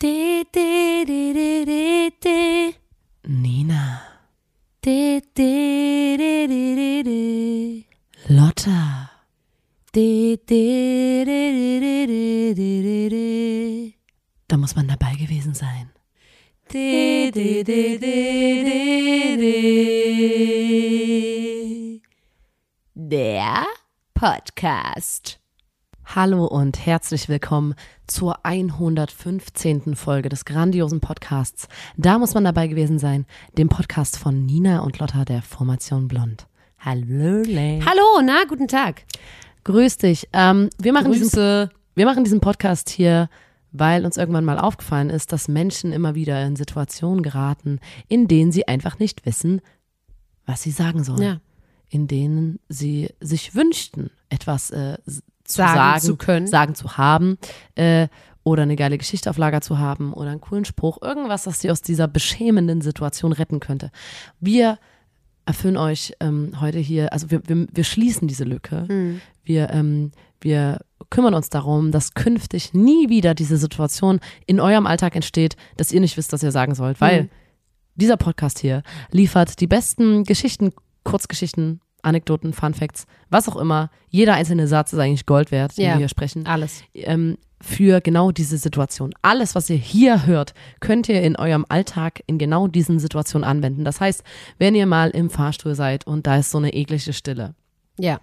De, de, de, de, de, de. Nina. De, de, de, de, de, de. Lotta. De, de, de, de, de, de, de, Da muss man dabei gewesen sein. De, de, de, de, de, de. Der Podcast. Hallo und herzlich willkommen zur 115. Folge des grandiosen Podcasts. Da muss man dabei gewesen sein, dem Podcast von Nina und Lotta der Formation Blond. Hallo, Hallo, na, guten Tag. Grüß dich. Ähm, wir, machen diesen, Grüße. wir machen diesen Podcast hier, weil uns irgendwann mal aufgefallen ist, dass Menschen immer wieder in Situationen geraten, in denen sie einfach nicht wissen, was sie sagen sollen. Ja. In denen sie sich wünschten, etwas äh, Sagen sagen, zu können. sagen zu haben äh, oder eine geile Geschichte auf Lager zu haben oder einen coolen Spruch, irgendwas, das sie aus dieser beschämenden Situation retten könnte. Wir erfüllen euch ähm, heute hier, also wir, wir, wir schließen diese Lücke. Hm. Wir, ähm, wir kümmern uns darum, dass künftig nie wieder diese Situation in eurem Alltag entsteht, dass ihr nicht wisst, was ihr sagen sollt, weil Hm. dieser Podcast hier liefert die besten Geschichten, Kurzgeschichten, Anekdoten, Fun Facts, was auch immer. Jeder einzelne Satz ist eigentlich Gold wert, den Ja. wir hier sprechen Alles. ähm, für genau diese Situation. Alles, was ihr hier hört, könnt ihr in eurem Alltag in genau diesen Situationen anwenden. Das heißt, wenn ihr mal im Fahrstuhl seid und da ist so eine eklige Stille, Ja.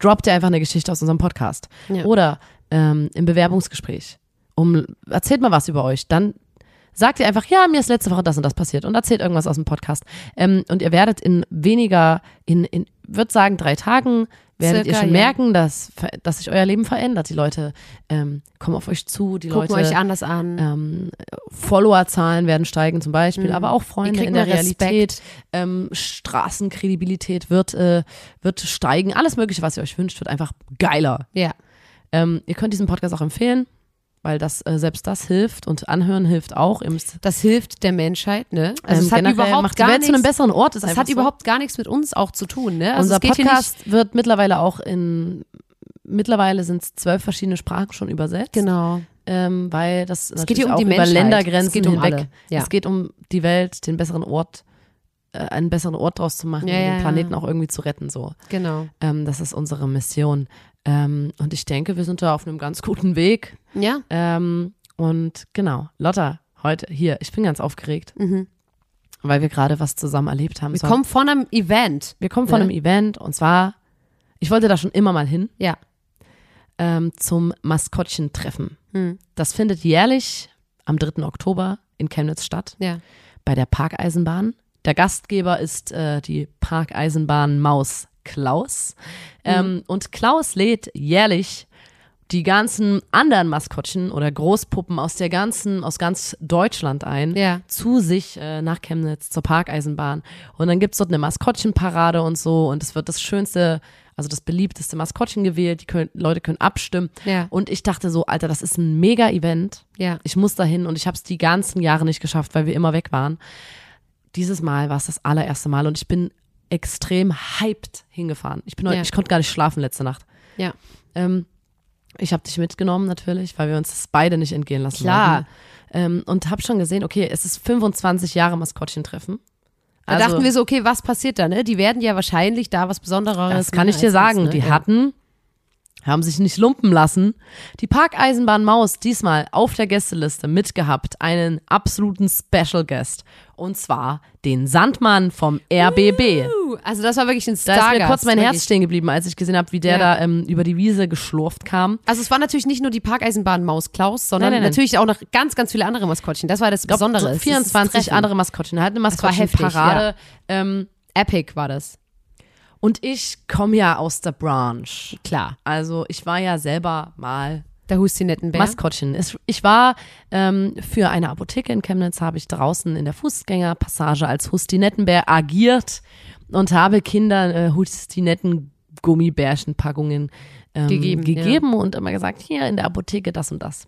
droppt ihr einfach eine Geschichte aus unserem Podcast. Ja. Oder ähm, im Bewerbungsgespräch. Um, erzählt mal was über euch. Dann sagt ihr einfach, ja, mir ist letzte Woche das und das passiert und erzählt irgendwas aus dem Podcast. Ähm, und ihr werdet in weniger, in, in würde sagen, drei Tagen, werdet Circa, ihr schon ja. merken, dass, dass sich euer Leben verändert. Die Leute ähm, kommen auf euch zu, die Gucken Leute euch anders an. ähm, Followerzahlen werden steigen zum Beispiel, Mhm. aber auch Freunde in der. Realität. Ähm, Straßenkredibilität wird, äh, wird steigen. Alles Mögliche, was ihr euch wünscht, wird einfach geiler. Ja. Ähm, ihr könnt diesen Podcast auch empfehlen, weil das äh, selbst das hilft und Anhören hilft auch. Das hilft der Menschheit, ne? Also ähm, es hat überhaupt macht die gar Welt zu einem nichts, besseren Ort. Ist es einfach hat so. überhaupt gar nichts mit uns auch zu tun, ne? Also Unser Podcast wird mittlerweile auch in mittlerweile sind es zwölf verschiedene Sprachen schon übersetzt. genau. Ähm, weil das Es geht hier um die über Menschheit. Ländergrenzen Es geht um hinweg. alle. Ja. Es geht um die Welt, den besseren Ort, einen besseren Ort draus zu machen Ja, ja, den ja. Planeten auch irgendwie zu retten. So, Genau. ähm, das ist unsere Mission. Ähm, und ich denke, wir sind da auf einem ganz guten Weg. Ja. Ähm, und genau, Lotta, heute hier, ich bin ganz aufgeregt, Mhm. weil wir gerade was zusammen erlebt haben. Wir war- kommen von einem Event. wir kommen von ne? einem Event und zwar, ich wollte da schon immer mal hin, Ja. ähm, zum Maskottchentreffen. Hm. Das findet jährlich am 3. Oktober in Chemnitz statt, Ja. bei der Parkeisenbahn. Der Gastgeber ist äh, die Parkeisenbahn Maus Klaus. Ähm, und Klaus lädt jährlich die ganzen anderen Maskottchen oder Großpuppen aus der ganzen, aus ganz Deutschland ein, Ja. zu sich äh, nach Chemnitz zur Parkeisenbahn. Und dann gibt's dort eine Maskottchenparade und so und es wird das schönste, also das beliebteste Maskottchen gewählt. Die können, Leute können abstimmen. Ja. Und ich dachte so, Alter, das ist ein Mega-Event. Ja. Ich muss dahin und ich habe es die ganzen Jahre nicht geschafft, weil wir immer weg waren. Dieses Mal war es das allererste Mal und ich bin extrem hyped hingefahren. Ich bin heute, Ja. ich konnte gar nicht schlafen letzte Nacht. Ja. Ähm, ich habe dich mitgenommen natürlich, weil wir uns das beide nicht entgehen lassen Klar. wollten. Ähm, und habe schon gesehen, okay, es ist 25 Jahre Maskottchentreffen. Da dachten wir so, okay, was passiert da, ne? Die werden ja wahrscheinlich da was Besonderes Das kann ich dir sagen. uns, ne? Die ja. hatten, haben sich nicht lumpen lassen, die Parkeisenbahn Maus diesmal auf der Gästeliste mitgehabt, einen absoluten Special Guest. Und zwar den Sandmann vom RBB. Uh, Also das war wirklich ein Da Stargast. ist mir kurz mein Herz stehen geblieben, als ich gesehen habe, wie der Ja. da ähm, über die Wiese geschlurft kam. Also es war natürlich nicht nur die Parkeisenbahn Maus Klaus, sondern Nein, nein, nein. natürlich auch noch ganz, ganz viele andere Maskottchen. Das war das Besondere. so Es ist das 24 Treffen. andere Maskottchen. Er hat eine war heftig, Maskottchenparade. Ähm, Epic war das. Und ich komme ja aus der Branche. Klar. Also ich war ja selber mal Der Hustinettenbär. Maskottchen. Ich war ähm, für eine Apotheke in Chemnitz, habe ich draußen in der Fußgängerpassage als Hustinettenbär agiert und habe Kindern äh, Hustinetten-Gummibärchenpackungen ähm, Gegeben, gegeben und immer gesagt, hier in der Apotheke das und das.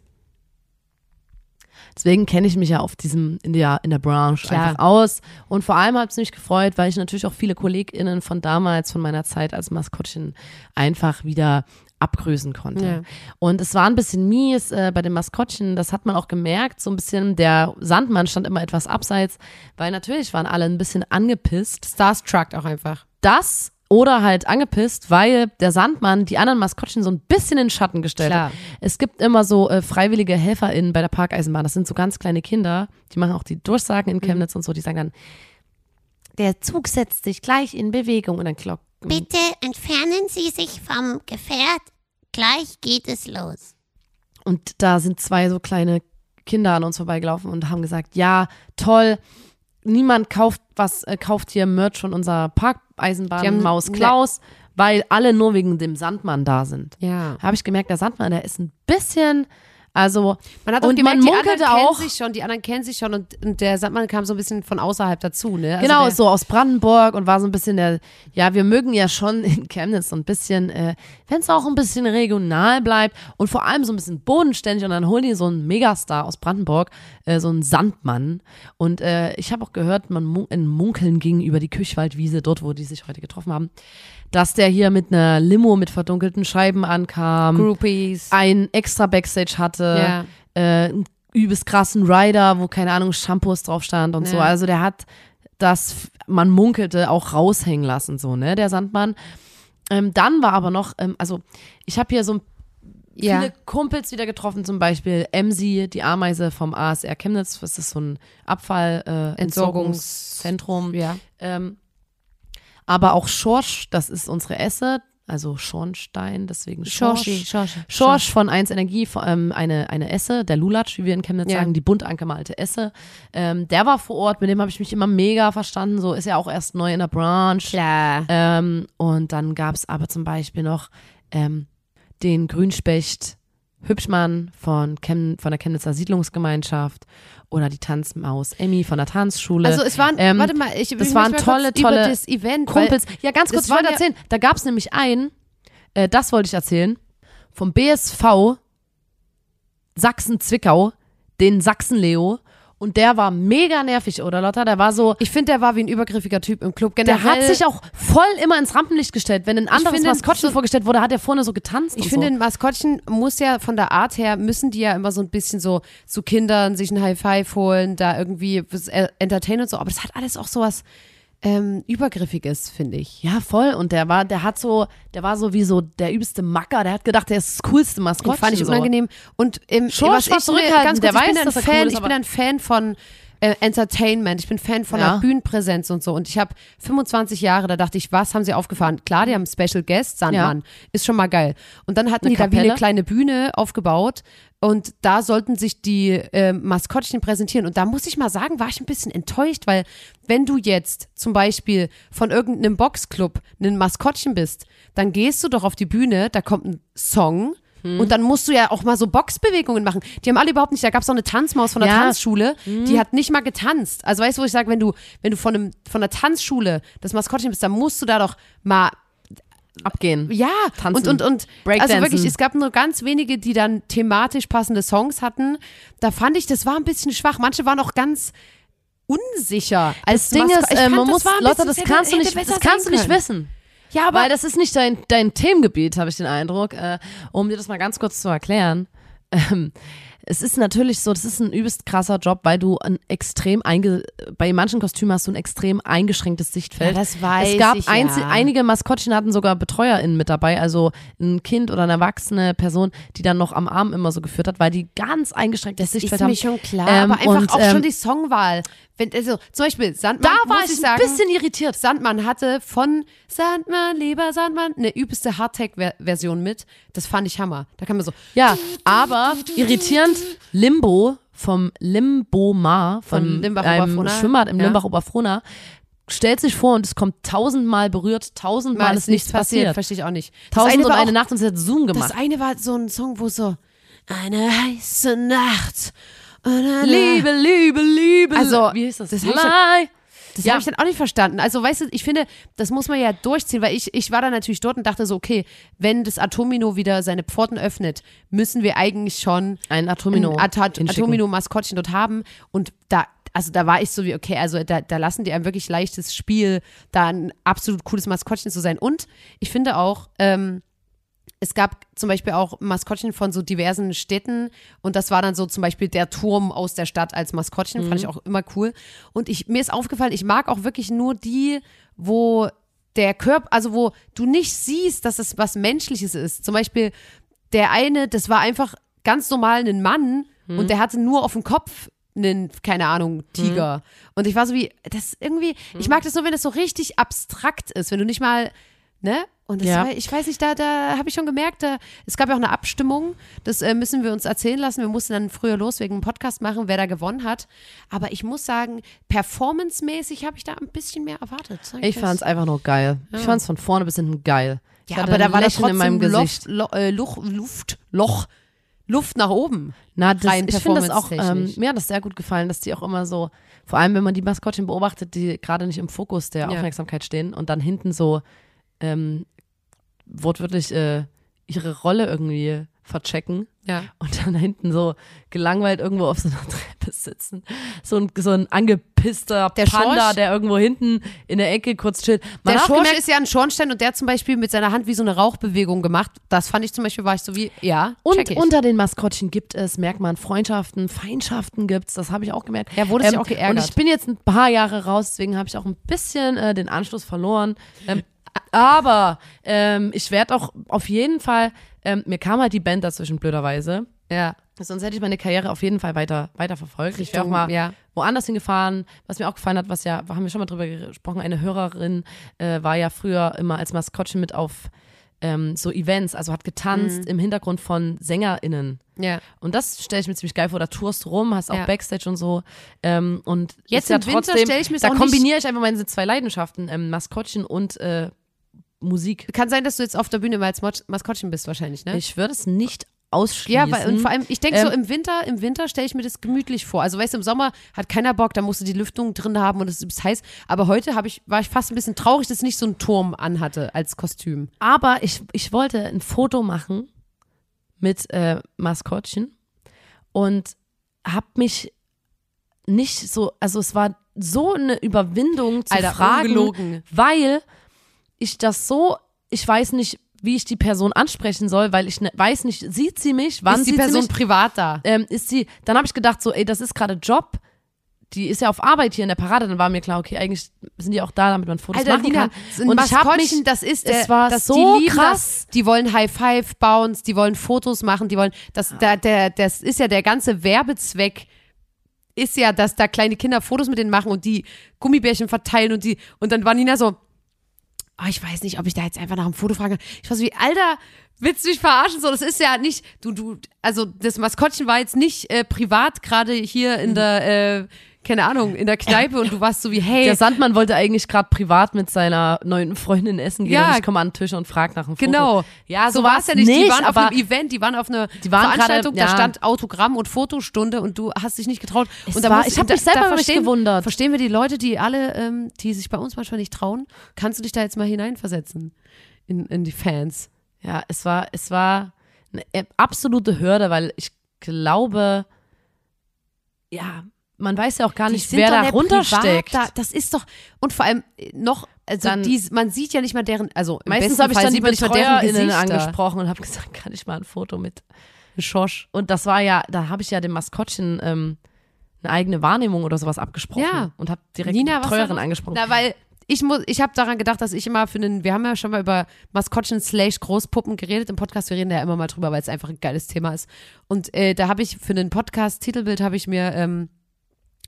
Deswegen kenne ich mich ja auf diesem, in der, in der Branche Klar. einfach aus. Und vor allem hat es mich gefreut, weil ich natürlich auch viele KollegInnen von damals, von meiner Zeit als Maskottchen, einfach wieder abgrüßen konnte. Ja. Und es war ein bisschen mies äh, bei den Maskottchen, das hat man auch gemerkt, so ein bisschen, der Sandmann stand immer etwas abseits, weil natürlich waren alle ein bisschen angepisst. Starstruck auch einfach. Das oder halt angepisst, weil der Sandmann die anderen Maskottchen so ein bisschen in den Schatten gestellt Klar. hat. Es gibt immer so äh, freiwillige HelferInnen bei der Parkeisenbahn. Das sind so ganz kleine Kinder, die machen auch die Durchsagen in Chemnitz und so. Die sagen dann, der Zug setzt sich gleich in Bewegung und dann klock. Bitte entfernen Sie sich vom Gefährt. Gleich geht es los. Und da sind zwei so kleine Kinder an uns vorbeigelaufen und haben gesagt, ja, toll, niemand kauft was, äh, kauft hier Merch von unserer Die Parkeisenbahn haben- Maus ne- Klaus, weil alle nur wegen dem Sandmann da sind. Ja. Habe ich gemerkt, der Sandmann, der ist ein bisschen, also Man hat auch und gemerkt, man die munkelte anderen auch, kennen sich schon, die anderen kennen sich schon und, und der Sandmann kam so ein bisschen von außerhalb dazu, ne? Also genau, der, so aus Brandenburg und war so ein bisschen der, ja, wir mögen ja schon in Chemnitz so ein bisschen, äh, wenn es auch ein bisschen regional bleibt und vor allem so ein bisschen bodenständig und dann holen die so einen Megastar aus Brandenburg, äh, so einen Sandmann und äh, ich habe auch gehört, man mun ein Munkeln ging über die Küchwaldwiese, dort, wo die sich heute getroffen haben, dass der hier mit einer Limo mit verdunkelten Scheiben ankam, Groupies. ein extra Backstage hatte, Ja. äh, einen übelst krassen Rider, wo keine Ahnung Shampoos drauf stand und so. Ja. Also der hat das, man munkelte, auch raushängen lassen, so, ne, der Sandmann. Ähm, dann war aber noch, ähm, also ich habe hier so ja. viele Kumpels wieder getroffen, zum Beispiel Emsi, die Ameise vom ASR Chemnitz, das ist so ein Abfall, äh. Ja. Ähm, aber auch Schorsch, das ist unsere Esse, also Schornstein, deswegen Schorsch. Schorschi, Schorschi. Schorsch von 1 Energie, ähm, eine, eine Esse, der Lulatsch, wie wir in Chemnitz Ja. sagen, die bunt angemalte Esse. Ähm, der war vor Ort, mit dem habe ich mich immer mega verstanden. So ist ja auch erst neu in der Branche. Klar. Ähm, und dann gab es aber zum Beispiel noch ähm, den Grünspecht Hübschmann von, Chem von der Chemnitzer Siedlungsgemeinschaft oder die Tanzmaus Emmy von der Tanzschule. Also es waren, Ähm, warte mal, ich, das waren tolle, tolle das Event, Kumpels. Ja, ganz kurz, ich wollte ja- erzählen. Da gab es nämlich einen, äh, das wollte ich erzählen, vom BSV Sachsen-Zwickau, den Sachsen-Leo. Und der war mega nervig, oder Lotta? Der war so, ich finde, der war wie ein übergriffiger Typ im Club. der Generell, hat sich auch voll immer ins Rampenlicht gestellt. Wenn ein anderes finde, Maskottchen so- vorgestellt wurde, hat er vorne so getanzt. Ich finde, so. ein Maskottchen muss ja von der Art her, müssen die ja immer so ein bisschen so zu Kindern sich ein High Five holen, da irgendwie was, äh, entertainen und so. Aber das hat alles auch sowas ähm, Übergriffiges, finde ich. Ja, voll. Und der war, der hat so, der war so wie so der übelste Macker. Der hat gedacht, der ist das coolste Maskottchen. Und fand ich so. unangenehm. Und im, war was ich, zurückhaltend, ganz der kurz, ich bin weiß, ein dass er Fan, cool ist, ich bin ein Fan von äh, Entertainment. Ich bin Fan von Ja. der Bühnenpräsenz und so. Und ich habe 25 Jahre, da dachte ich, was haben sie aufgefahren? Klar, die haben Special Guest, Sandmann. Ist schon mal geil. Und dann hatten Eine die da wie eine Kapelle? kleine Bühne aufgebaut. Und da sollten sich die äh, Maskottchen präsentieren. Und da muss ich mal sagen, war ich ein bisschen enttäuscht, weil wenn du jetzt zum Beispiel von irgendeinem Boxclub ein Maskottchen bist, dann gehst du doch auf die Bühne, da kommt ein Song. Hm. Und dann musst du ja auch mal so Boxbewegungen machen. Die haben alle überhaupt nicht, da gab es auch eine Tanzmaus von der Ja. Hm. Tanzschule, die hat nicht mal getanzt. Also weißt du, wo ich sage, wenn du, wenn du von, einem, von der Tanzschule das Maskottchen bist, dann musst du da doch mal Abgehen. ja, Tanzen. und, und, und also wirklich, es gab nur ganz wenige, die dann thematisch passende Songs hatten. Da fand ich, das war ein bisschen schwach. Manche waren auch ganz unsicher. Als Das Ding Masko- ist, äh, man das muss, Lotta, das kannst du nicht, das kannst du nicht wissen. Ja, aber Weil das ist nicht dein, dein Themengebiet, habe ich den Eindruck. Äh, um dir das mal ganz kurz zu erklären. Ähm, es ist natürlich so, das ist ein übelst krasser Job, weil du ein extrem einge bei manchen Kostümen hast du ein extrem eingeschränktes Sichtfeld. Ja, das weiß es gab ich, ja. einige Maskottchen hatten sogar BetreuerInnen mit dabei, also ein Kind oder eine erwachsene Person, die dann noch am Arm immer so geführt hat, weil die ganz eingeschränktes das Sichtfeld ist haben. mir schon klar. Ähm, aber einfach und, auch ähm, schon die Songwahl. Wenn, also, zum Beispiel, Sandmann, Da war muss ich ich ein sagen, bisschen irritiert. Sandmann hatte von Sandmann, lieber Sandmann, eine übelste Hardtech-Version mit. Das fand ich Hammer. Da kann man so, Ja, aber irritierend, Limbo vom Limbo-Mar, von, Von Limbach einem. Schwimmbad im Ja. Limbach-Oberfrohna, stellt sich vor und es kommt tausendmal berührt, tausendmal mal ist nichts passiert. Verstehe ich auch nicht. Das Tausend eine und eine auch- Nacht und sie hat Zoom Das gemacht. eine war so ein Song, wo so eine heiße Nacht. Liebe, Liebe, Liebe. Also, wie hieß das? das. Das Ja. habe ich dann auch nicht verstanden. Also, weißt du, ich finde, das muss man ja durchziehen, weil ich, ich war da natürlich dort und dachte so, okay, wenn das Atomino wieder seine Pforten öffnet, müssen wir eigentlich schon Ein Atomino. ein At. Atomino-Maskottchen dort haben. Und da, also da war ich so wie, okay, also da, da lassen die ein wirklich leichtes Spiel, da ein absolut cooles Maskottchen zu sein. Und ich finde auch, ähm, es gab zum Beispiel auch Maskottchen von so diversen Städten und das war dann so zum Beispiel der Turm aus der Stadt als Maskottchen, fand ich auch immer cool. Und ich, mir ist aufgefallen, ich mag auch wirklich nur die, wo der Körper, also wo du nicht siehst, dass es was Menschliches ist. Zum Beispiel der eine, das war einfach ganz normal ein Mann und der hatte nur auf dem Kopf einen, keine Ahnung, Tiger. Und ich war so wie, das irgendwie, ich mag das nur, wenn das so richtig abstrakt ist, wenn du nicht mal, ne? Und das Ja. war, ich weiß nicht, da, da habe ich schon gemerkt, da, es gab ja auch eine Abstimmung, das äh, müssen wir uns erzählen lassen. Wir mussten dann früher los wegen einem Podcast machen, wer da gewonnen hat. Aber ich muss sagen, performancemäßig habe ich da ein bisschen mehr erwartet. Ich das. fand's einfach nur geil. Ich fand's von vorne bis hinten geil. Ich ja, aber da war da Lächeln in meinem Gesicht. Luft, äh, Luch, Luft, Loch, Luft nach oben. Na, das, ich finde das auch, ähm, mir hat das sehr gut gefallen, dass die auch immer so, vor allem wenn man die Maskottchen beobachtet, die gerade nicht im Fokus der Ja. Aufmerksamkeit stehen und dann hinten so ähm, wortwörtlich äh, ihre Rolle irgendwie verchecken Ja. und dann hinten so gelangweilt irgendwo auf so einer Treppe sitzen. So ein, so ein angepisster Der Panda, Schorsch- der irgendwo hinten in der Ecke kurz chillt. Man der Schorsch gemerkt, ist ja ein Schornstein und der hat zum Beispiel mit seiner Hand wie so eine Rauchbewegung gemacht. Das fand ich zum Beispiel, war ich so wie, ja, Und ich. unter den Maskottchen gibt es, merkt man, Freundschaften, Feindschaften gibt's, das habe ich auch gemerkt. Ähm, Ja, wurde sich auch geärgert. Und ich bin jetzt ein paar Jahre raus, deswegen habe ich auch ein bisschen äh, den Anschluss verloren. Ähm, aber ähm, ich werde auch auf jeden Fall, ähm, mir kam halt die Band dazwischen blöderweise. ja. Sonst hätte ich meine Karriere auf jeden Fall weiter, weiter verfolgt. Ich wäre auch mal ja. woanders hingefahren. Was mir auch gefallen hat, was ja, haben wir schon mal drüber gesprochen, eine Hörerin äh, war ja früher immer als Maskottchen mit auf ähm, so Events, also hat Mhm. getanzt im Hintergrund von SängerInnen. Ja. Und das stelle ich mir ziemlich geil vor. Da tourst rum, hast auch Ja. Backstage und so. Ähm, und Jetzt ist ja im Winter trotzdem, stell ich mir's Da kombiniere ich einfach meine zwei Leidenschaften, ähm, Maskottchen und äh, Musik. Kann sein, dass du jetzt auf der Bühne mal als Mot- Maskottchen bist wahrscheinlich, ne? Ich würde es nicht ausschließen. ja, weil, und vor allem, ich denke so, Ähm, im Winter, im Winter stelle ich mir das gemütlich vor. Also, weißt du, im Sommer hat keiner Bock, da musst du die Lüftung drin haben und es ist heiß. Aber heute ich, war ich fast ein bisschen traurig, dass ich nicht so einen Turm anhatte als Kostüm. Aber ich, ich wollte ein Foto machen mit äh, Maskottchen und habe mich nicht so, also es war so eine Überwindung zu Alter, fragen, ungelogen. weil ich das so, ich weiß nicht, wie ich die Person ansprechen soll, weil ich ne, weiß nicht, sieht sie mich, wann ist die Person privat da? ähm, ist sie, dann habe ich gedacht so, ey, das ist gerade Job, die ist ja auf Arbeit hier in der Parade, dann war mir klar, okay, eigentlich sind die auch da, damit man Fotos Alter, machen Lina, kann. Und ich habe mich, das ist es der, war das, so die krass. Das, die wollen High Five Bounce, die wollen Fotos machen, die wollen, das, der, der, das ist ja der ganze Werbezweck ist ja, dass da kleine Kinder Fotos mit denen machen und die Gummibärchen verteilen und die, und dann war Nina so, oh, ich weiß nicht, ob ich da jetzt einfach nach einem Foto frage. Ich war so wie, Alter, willst du mich verarschen? So, das ist ja nicht, du, du, also das Maskottchen war jetzt nicht äh, privat gerade hier in der, äh, keine Ahnung, in der Kneipe und du warst so wie, hey, Der Sandmann wollte eigentlich gerade privat mit seiner neuen Freundin essen gehen Ja. und ich komme an den Tisch und frage nach einem Foto. Genau. Ja, so war es ja nicht. Die waren auf einem Event, die waren auf einer Die waren Veranstaltung, da ja. stand Autogramm und Fotostunde und du hast dich nicht getraut. Es und da war- musst- ich hab da- mich selber da verstehen, gewundert. Verstehen wir die Leute, die alle, ähm, die sich bei uns manchmal nicht trauen? Kannst du dich da jetzt mal hineinversetzen in, in die Fans? ja, es war, es war eine äh, absolute Hürde, weil ich glaube, ja, man weiß ja auch gar nicht, wer da runtersteckt. Da, das ist doch, und vor allem äh, noch, also Dann- die, man sieht ja nicht mal deren, also Meistens habe ich dann die BetreuerInnen angesprochen und habe gesagt, kann ich mal ein Foto mit Schorsch. Und das war ja, da habe ich ja dem Maskottchen ähm, eine eigene Wahrnehmung oder sowas abgesprochen Ja. und habe direkt Nina, die was Treuerin da los? angesprochen. Na, weil ich muss, ich habe daran gedacht, dass ich immer für einen, wir haben ja schon mal über Maskottchen slash Großpuppen geredet im Podcast, wir reden da ja immer mal drüber, weil es einfach ein geiles Thema ist. Und äh, da habe ich für einen Podcast Titelbild habe ich mir ähm,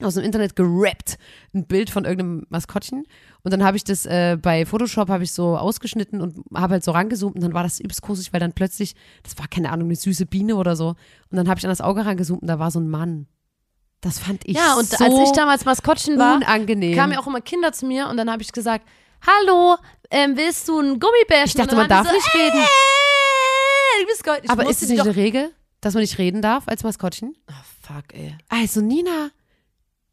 aus dem Internet gerappt ein Bild von irgendeinem Maskottchen und dann habe ich das äh, bei Photoshop habe ich so ausgeschnitten und habe halt so rangezoomt und dann war das übelst gruselig, weil dann plötzlich, das war keine Ahnung, eine süße Biene oder so und dann habe ich an das Auge rangezoomt und da war so ein Mann. Das fand ich ja, und so als ich damals Maskottchen war, unangenehm. kamen ja auch immer Kinder zu mir und dann habe ich gesagt, hallo, ähm, willst du ein Gummibärchen? Ich dachte, man darf die nicht reden. Äh, du bist Gold. Ich Aber ist es nicht doch, eine Regel, dass man nicht reden darf als Maskottchen? oh, fuck, ey. Also Nina,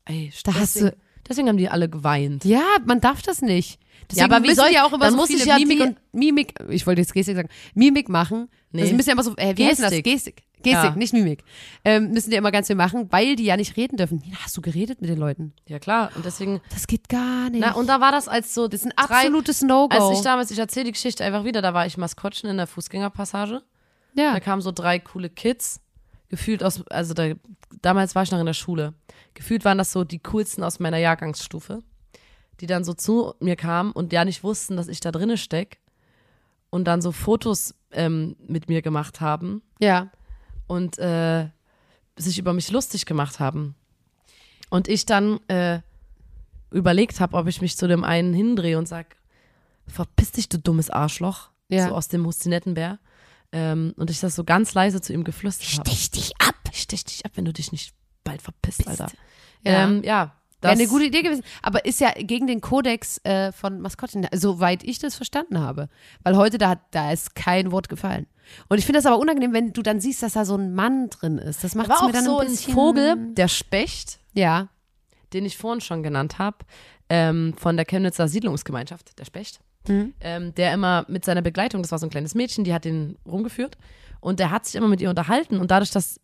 ey Da hast deswegen, du- deswegen haben die alle geweint. ja, man darf das nicht. Deswegen aber wie soll ich- auch immer dann so muss viele ich ja Mimik und Mimik, ich wollte jetzt Gestik sagen, Mimik machen. Nee. Das müssen ja immer so, äh, wie heißt das? Gestik. Gestik. Gestik, Ja. nicht Mimik. Ähm, müssen die immer ganz viel machen, weil die ja nicht reden dürfen. Nina, hast du geredet mit den Leuten? Ja, klar. Und deswegen, Das geht gar nicht. na, und da war das als so, das ist ein absolutes No-Go. Als ich damals, ich erzähle die Geschichte einfach wieder, da war ich Maskottchen in der Fußgängerpassage. ja. Da kamen so drei coole Kids, gefühlt aus, also da, damals war ich noch in der Schule. Gefühlt waren das so die coolsten aus meiner Jahrgangsstufe, die dann so zu mir kamen und ja nicht wussten, dass ich da drinne steck und dann so Fotos ähm, mit mir gemacht haben ja. und äh, sich über mich lustig gemacht haben. Und ich dann äh, überlegt habe, ob ich mich zu dem einen hindrehe und sag, verpiss dich, du dummes Arschloch, Ja. so aus dem Hustinettenbär. Ähm, und ich das so ganz leise zu ihm geflüstert habe. Stich dich ab. Ich stech dich ab, wenn du dich nicht bald verpisst, Alter. Ja. Ähm, ja, das Wäre eine gute Idee gewesen. Aber ist ja gegen den Kodex äh, von Maskottchen, soweit ich das verstanden habe. Weil heute, da, da ist kein Wort gefallen. Und ich finde das aber unangenehm, wenn du dann siehst, dass da so ein Mann drin ist. Das macht es mir dann so ein ein bisschen... Vogel, der Specht, Ja, den ich vorhin schon genannt habe, ähm, von der Chemnitzer Siedlungsgemeinschaft, der Specht, Mhm. ähm, der immer mit seiner Begleitung, das war so ein kleines Mädchen, die hat den rumgeführt und der hat sich immer mit ihr unterhalten und dadurch, dass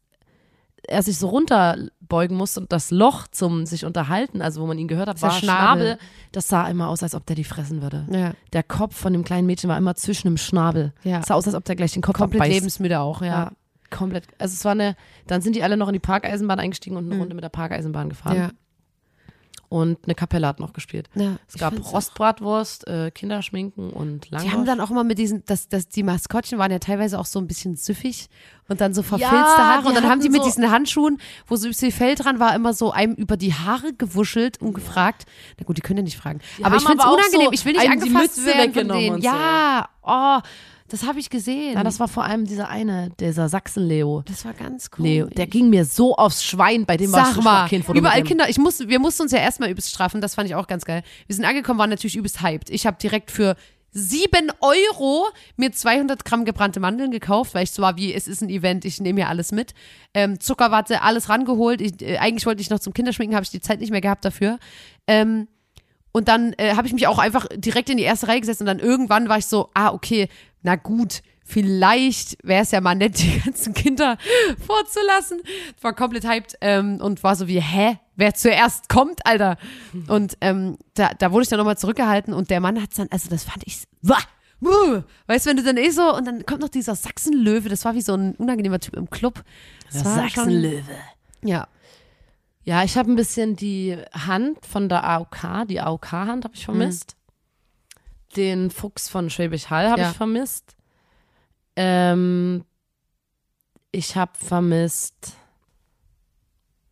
er sich so runterbeugen musste und das Loch zum sich unterhalten, also wo man ihn gehört hat, Der war Schnabel. Schnabel. Das sah immer aus, als ob der die fressen würde. ja. Der Kopf von dem kleinen Mädchen war immer zwischen dem Schnabel. Ja. Es sah aus, als ob der gleich den Kopf Komplett abbeißt. lebensmüde auch, ja. Ja, komplett. Also es war eine, dann sind die alle noch in die Parkeisenbahn eingestiegen und eine Runde mit der Parkeisenbahn gefahren. Mhm. Ja. Und eine Kapelle hat noch gespielt. Ja, Es gab Rostbratwurst, äh, Kinderschminken und Langwurst. Die haben dann auch immer mit diesen, das, das, die Maskottchen waren ja teilweise auch so ein bisschen süffig und dann so verfilzte Ja, Haare. die Und dann haben die mit so- diesen Handschuhen, wo so viel Fell dran war, immer so einem über die Haare gewuschelt und gefragt. Na gut, die können ja nicht fragen. aber haben ich finde es aber unangenehm. so ich will nicht die angefasst Mütze werden von denen. und so. Ja, oh, das habe ich gesehen. ja, das war vor allem dieser eine, dieser Sachsen-Leo. das war ganz cool. Leo, der ging mir so aufs Schwein, bei dem war Sag ich mal, Kind überall Kinder. Ich muss, wir mussten uns ja erstmal übelst strafen. Das fand ich auch ganz geil. Wir sind angekommen, waren natürlich übelst hyped. Ich habe direkt für 7 Euro mir 200 Gramm gebrannte Mandeln gekauft, weil ich so war wie, es ist ein Event, ich nehme hier alles mit. Ähm, Zuckerwatte, alles rangeholt. Ich, äh, eigentlich wollte ich noch zum Kinderschminken, habe ich die Zeit nicht mehr gehabt dafür. Ähm, und dann äh, habe ich mich auch einfach direkt in die erste Reihe gesetzt und dann irgendwann war ich so, ah, okay, na gut, vielleicht wäre es ja mal nett, die ganzen Kinder vorzulassen. War komplett hyped ähm, und war so wie, hä? Wer zuerst kommt, Alter? Und ähm, da, da wurde ich dann nochmal zurückgehalten und der Mann hat dann, also das fand ich, wah, wuh. weißt du, wenn du dann eh so, und dann kommt noch dieser Sachsenlöwe, das war wie so ein unangenehmer Typ im Club. Das schon- Sachsenlöwe. Ja. Ja, ich habe ein bisschen die Hand von der AOK, die AOK-Hand habe ich vermisst. Den Fuchs von Schwäbisch Hall habe Ja. ich vermisst. Ähm, ich habe vermisst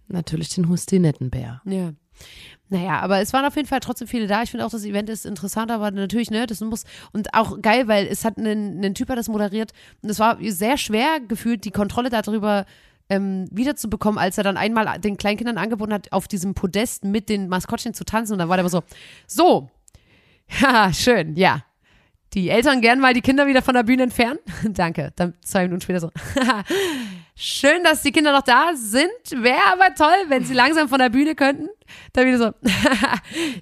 natürlich den Hustinettenbär. Ja. Naja, aber es waren auf jeden Fall trotzdem viele da. Ich finde auch, das Event ist interessant, aber natürlich, ne, das muss, und auch geil, weil es hat einen, einen Typ hat das moderiert und es war sehr schwer gefühlt, die Kontrolle darüber ähm, wiederzubekommen, als er dann einmal den Kleinkindern angeboten hat, auf diesem Podest mit den Maskottchen zu tanzen und dann war der immer so, so, ja, schön, ja. Die Eltern gern mal die Kinder wieder von der Bühne entfernen. Danke. Dann zwei Minuten später so. Schön, dass die Kinder noch da sind. Wäre aber toll, wenn sie langsam von der Bühne könnten. Dann wieder so.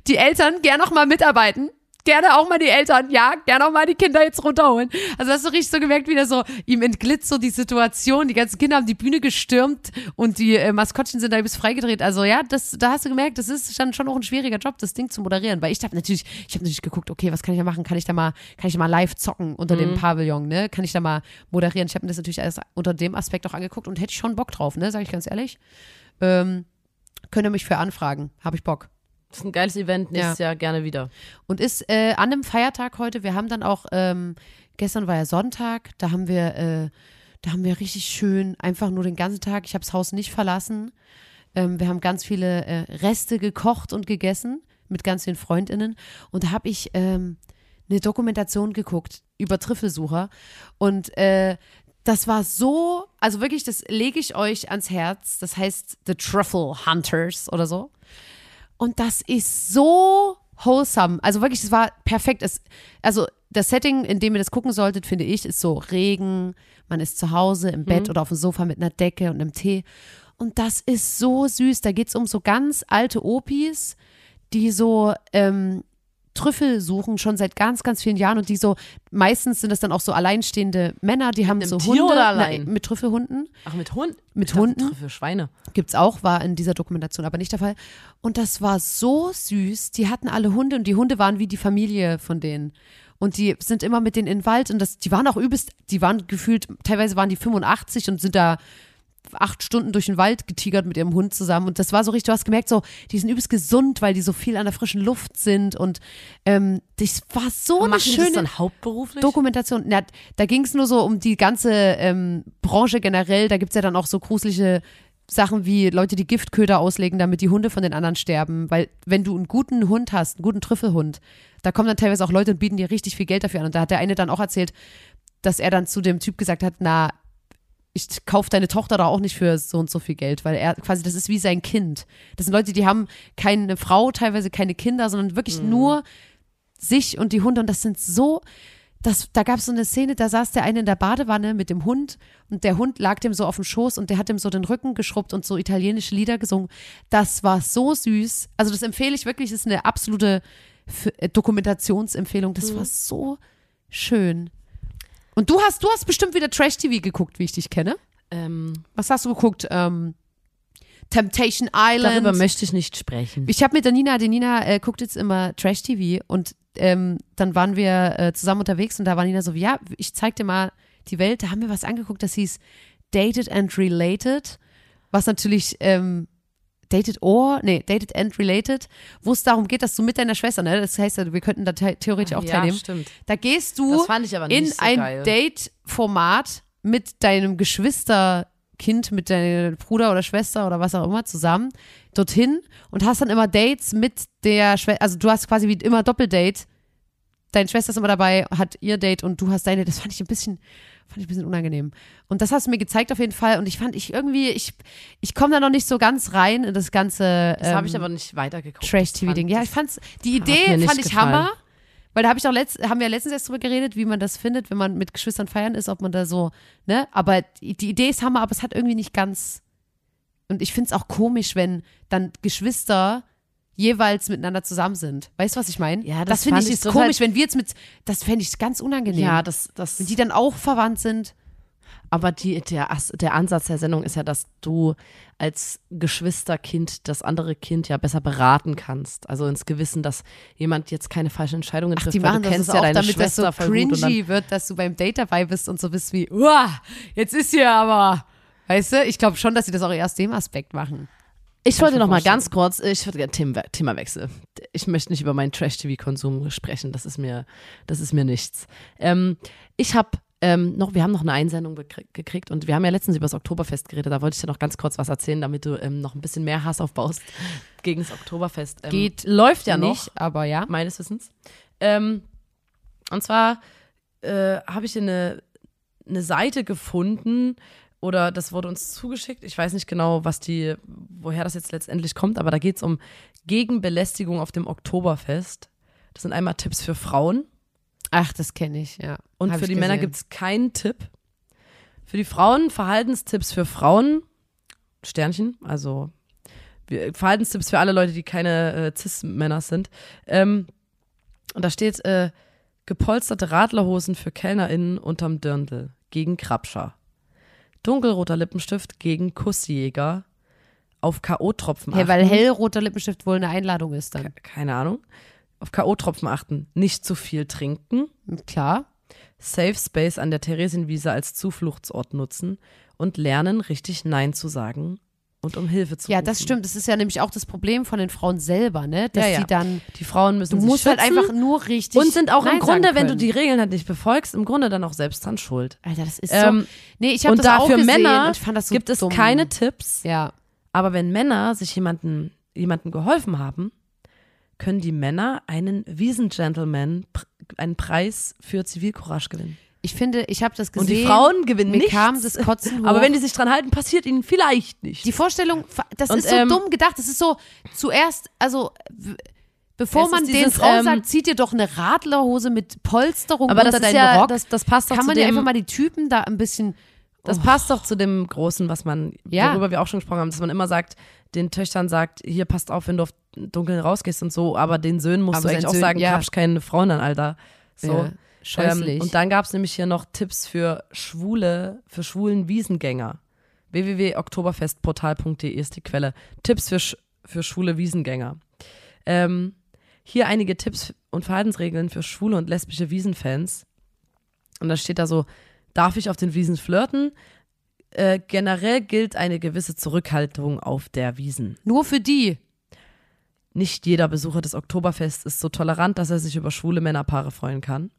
die Eltern gern noch mal mitarbeiten. Gerne auch mal die Eltern, ja, gerne auch mal die Kinder jetzt runterholen. Also hast du richtig so gemerkt, wie der so, ihm entglitt so die Situation, die ganzen Kinder haben die Bühne gestürmt und die äh, Maskottchen sind da übelst freigedreht. Also ja, das, da hast du gemerkt, das ist dann schon auch ein schwieriger Job, das Ding zu moderieren. Weil ich habe natürlich, ich habe natürlich geguckt, okay, was kann ich da machen? Kann ich da mal, kann ich da mal live zocken unter dem Pavillon, ne? Kann ich da mal moderieren? Ich habe mir das natürlich alles unter dem Aspekt auch angeguckt und hätte ich schon Bock drauf, ne? Sag ich ganz ehrlich. Ähm, könnt ihr mich für anfragen, habe ich Bock. Das ist ein geiles Event, nächstes Jahr gerne wieder. Und ist äh, an einem Feiertag heute, wir haben dann auch, ähm, gestern war ja Sonntag, da haben wir, äh, da haben wir richtig schön, einfach nur den ganzen Tag, ich habe das Haus nicht verlassen. Ähm, wir haben ganz viele äh, Reste gekocht und gegessen mit ganz vielen FreundInnen. Und da habe ich ähm, eine Dokumentation geguckt über Trüffelsucher. Und äh, das war so, also wirklich, das lege ich euch ans Herz. Das heißt The Truffle Hunters oder so. Und das ist so wholesome. Also wirklich, es war perfekt. Es, also das Setting, in dem ihr das gucken solltet, finde ich, ist so Regen, man ist zu Hause im Bett oder auf dem Sofa mit einer Decke und einem Tee. Und das ist so süß. Da geht es um so ganz alte Opis, die so, ähm, Trüffel suchen, schon seit ganz, ganz vielen Jahren und die so, meistens sind das dann auch so alleinstehende Männer, die haben einem so Tier Hunde. allein? mit Trüffelhunden. Ach, mit Hund? Mit Ich Hunden? Für Schweine. Gibt's auch, war in dieser Dokumentation aber nicht der Fall. Und das war so süß. Die hatten alle Hunde und die Hunde waren wie die Familie von denen. Und die sind immer mit denen in den Wald und das, die waren auch übelst, die waren gefühlt, teilweise waren die 85 und sind da acht Stunden durch den Wald getigert mit ihrem Hund zusammen. Und das war so richtig, du hast gemerkt, so, die sind übelst gesund, weil die so viel an der frischen Luft sind. Und ähm, das war so eine die das schöne dann hauptberuflich? Dokumentation. Na, da ging es nur so um die ganze ähm, Branche generell. Da gibt's ja dann auch so gruselige Sachen wie Leute, die Giftköder auslegen, damit die Hunde von den anderen sterben. Weil wenn du einen guten Hund hast, einen guten Trüffelhund, da kommen dann teilweise auch Leute und bieten dir richtig viel Geld dafür an. Und da hat der eine dann auch erzählt, dass er dann zu dem Typ gesagt hat, na, ich kaufe deine Tochter doch auch nicht für so und so viel Geld, weil er quasi, das ist wie sein Kind. Das sind Leute, die haben keine Frau, teilweise keine Kinder, sondern wirklich nur sich und die Hunde. Und das sind so, das, da gab es so eine Szene, da saß der eine in der Badewanne mit dem Hund und der Hund lag dem so auf dem Schoß und der hat ihm so den Rücken geschrubbt und so italienische Lieder gesungen. Das war so süß. Also das empfehle ich wirklich, das ist eine absolute äh, Dokumentationsempfehlung. Das war so schön. Und du hast, du hast bestimmt wieder Trash-TV geguckt, wie ich dich kenne. Ähm, Was hast du geguckt? Ähm, Temptation Island. darüber möchte ich nicht sprechen. Ich habe mit der Nina, die Nina äh, guckt jetzt immer Trash-TV und ähm, dann waren wir äh, zusammen unterwegs und da war Nina so, ja, ich zeig dir mal die Welt. Da haben wir was angeguckt, das hieß Dated and Related, was natürlich ähm, Dated or, nee, Dated and Related, wo es darum geht, dass du mit deiner Schwester, ne, das heißt, ja, wir könnten da the theoretisch auch ja, teilnehmen. stimmt. Da gehst du Das fand ich aber nicht in so ein. Date-Format mit deinem Geschwisterkind, mit deinem Bruder oder Schwester oder was auch immer zusammen dorthin und hast dann immer Dates mit der Schwester, also du hast quasi wie immer Doppeldate. Deine Schwester ist immer dabei, hat ihr Date und du hast deine. Das fand ich ein bisschen, fand ich ein bisschen unangenehm. Und das hast du mir gezeigt auf jeden Fall. Und ich fand ich irgendwie, ich, ich komme da noch nicht so ganz rein in das ganze Das habe ich ähm, aber nicht weitergeguckt. Trash-TV-Ding. Ja, ich fand's, die Idee fand ich gefallen. Hammer. Weil da habe ich auch letzt, haben wir letztens erst drüber geredet, wie man das findet, wenn man mit Geschwistern feiern ist, ob man da so, ne? Aber die, die Idee ist Hammer, aber es hat irgendwie nicht ganz. Und ich finde es auch komisch, wenn dann Geschwister jeweils miteinander zusammen sind. Weißt du, was ich meine? Ja, das, das finde ich ich ist komisch, wenn wir jetzt mit, das fände ich ganz unangenehm. Ja, das, das, wenn die dann auch verwandt sind. aber die, der, der Ansatz der Sendung ist ja, dass du als Geschwisterkind das andere Kind ja besser beraten kannst. Also ins Gewissen, dass jemand jetzt keine falschen Entscheidungen Ach, trifft, die weil machen du das kennst ist ja auch, deine damit das Schwester so cringy wird, dass du beim Date dabei bist und so bist wie, uah, jetzt ist hier aber, weißt du, ich glaube schon, dass sie das auch eher aus dem Aspekt machen. Ich wollte noch mal ganz kurz, ich würde gerne Thema, Themawechsel. Ich möchte nicht über meinen Trash-TV-Konsum sprechen, das ist mir, das ist mir nichts. Ähm, ich habe ähm, noch, wir haben noch eine Einsendung gekriegt und wir haben ja letztens über das Oktoberfest geredet, da wollte ich dir noch ganz kurz was erzählen, damit du ähm, noch ein bisschen mehr Hass aufbaust gegen das Oktoberfest. Ähm, Geht läuft ja nicht, noch, aber ja. meines Wissens. Ähm, und zwar äh, habe ich eine, eine Seite gefunden oder das wurde uns zugeschickt. Ich weiß nicht genau, was die, woher das jetzt letztendlich kommt, aber da geht es um Gegenbelästigung auf dem Oktoberfest. Das sind einmal Tipps für Frauen Ach, das kenne ich, ja. und Hab für die Männer gibt es keinen Tipp. Für die Frauen Verhaltenstipps für Frauen, Sternchen, also Verhaltenstipps für alle Leute, die keine äh, Cis-Männer sind. Ähm, und da steht äh, gepolsterte Radlerhosen für KellnerInnen unterm Dirndl gegen Krabscher. Dunkelroter Lippenstift gegen Kussjäger. Auf K.O.-Tropfen Hey, weil achten. hellroter Lippenstift wohl eine Einladung ist dann. Keine Ahnung. Auf K.O.-Tropfen achten. Nicht zu viel trinken. Klar. Safe Space an der Theresienwiese als Zufluchtsort nutzen und lernen, richtig Nein zu sagen und um Hilfe zu Ja, rufen. das stimmt. Das ist ja nämlich auch das Problem von den Frauen selber, ne? Dass Ja, ja. die dann, Die Frauen müssen du sich musst halt einfach nur richtig. und sind auch Nein im Grunde, wenn du die Regeln halt nicht befolgst, im Grunde dann auch selbst dran schuld. Alter, das ist Ähm, so. Nee, ich habe das da auch für gesehen Männer und ich fand das so gibt es dumm. keine Tipps, Ja. aber wenn Männer sich jemanden, jemanden geholfen haben, können die Männer einen Wiesengentleman, einen Preis für Zivilcourage gewinnen. Ich finde, ich habe das gesehen. Und die Frauen gewinnen mir nichts. kam das Kotzen hoch. Aber wenn die sich dran halten, passiert ihnen vielleicht nicht. Die Vorstellung, das Und, ist so ähm, dumm gedacht. Das ist so, zuerst, also, bevor man den Frauen ähm, sagt, zieht dir doch eine Radlerhose mit Polsterung aber unter deinen ja, Rock. das, das passt doch kann zu man dem, ja einfach mal die Typen da ein bisschen Das passt doch zu dem Großen, was man, Ja. worüber wir auch schon gesprochen haben, dass man immer sagt, den Töchtern sagt, hier passt auf, wenn du auf Dunkeln rausgehst und so, aber den Söhnen musst Aber du eigentlich auch Söhnen, sagen, ja. ja. keine Frauen an, Alter. So. Ja, scheußlich. Ähm, und dann gab es nämlich hier noch Tipps für Schwule, für schwulen Wiesengänger. www.oktoberfestportal.de ist die Quelle. Tipps für, sch für schwule Wiesengänger. Ähm, hier einige Tipps und Verhaltensregeln für schwule und lesbische Wiesenfans. Und da steht da so, darf ich auf den Wiesen flirten? Äh, generell gilt eine gewisse Zurückhaltung auf der Wiesen. Nur für die. Nicht jeder Besucher des Oktoberfests ist so tolerant, dass er sich über schwule Männerpaare freuen kann.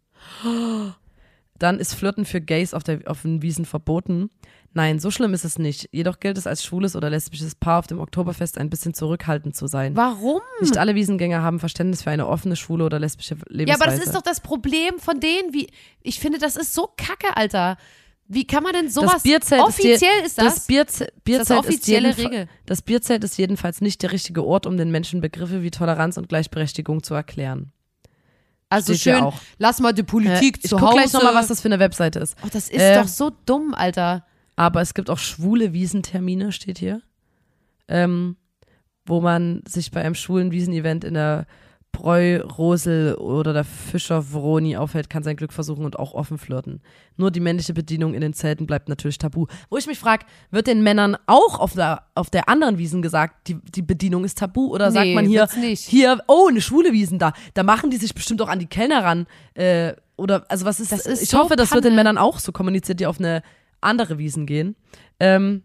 Dann ist Flirten für Gays auf, der, auf den Wiesen verboten. Nein, so schlimm ist es nicht. Jedoch gilt es als schwules oder lesbisches Paar auf dem Oktoberfest ein bisschen zurückhaltend zu sein. Warum? Nicht alle Wiesengänger haben Verständnis für eine offene, schwule oder lesbische Lebensweise. Ja, aber das ist doch das Problem von denen, wie ich finde, das ist so kacke, Alter. Wie kann man denn sowas das Bierzelt offiziell ist, je- ist das? das Bierze Bierzelt das offizielle ist Regel? Das Bierzelt ist jedenfalls nicht der richtige Ort, um den Menschen Begriffe wie Toleranz und Gleichberechtigung zu erklären. Also steht schön, lass mal die Politik Äh, ich zu guck Hause. gleich nochmal, was das für eine Webseite ist. oh, das ist Äh, doch so dumm, Alter. Aber es gibt auch schwule Wiesentermine, steht hier. Ähm, wo man sich bei einem schwulen Wiesenevent in der Bräu, Rosel oder der Fischer Vroni aufhält, kann sein Glück versuchen und auch offen flirten. Nur die männliche Bedienung in den Zelten bleibt natürlich tabu. Wo ich mich frage, wird den Männern auch auf der, auf der anderen Wiesen gesagt, die, die Bedienung ist tabu? Oder sagt Nee, man hier, hier, oh, eine schwule Wiesen da. Da machen die sich bestimmt auch an die Kellner ran. Äh, oder, also was ist, Das ist ich so hoffe, das wird den. Männern auch so kommuniziert, die auf eine andere Wiesen gehen. Ähm,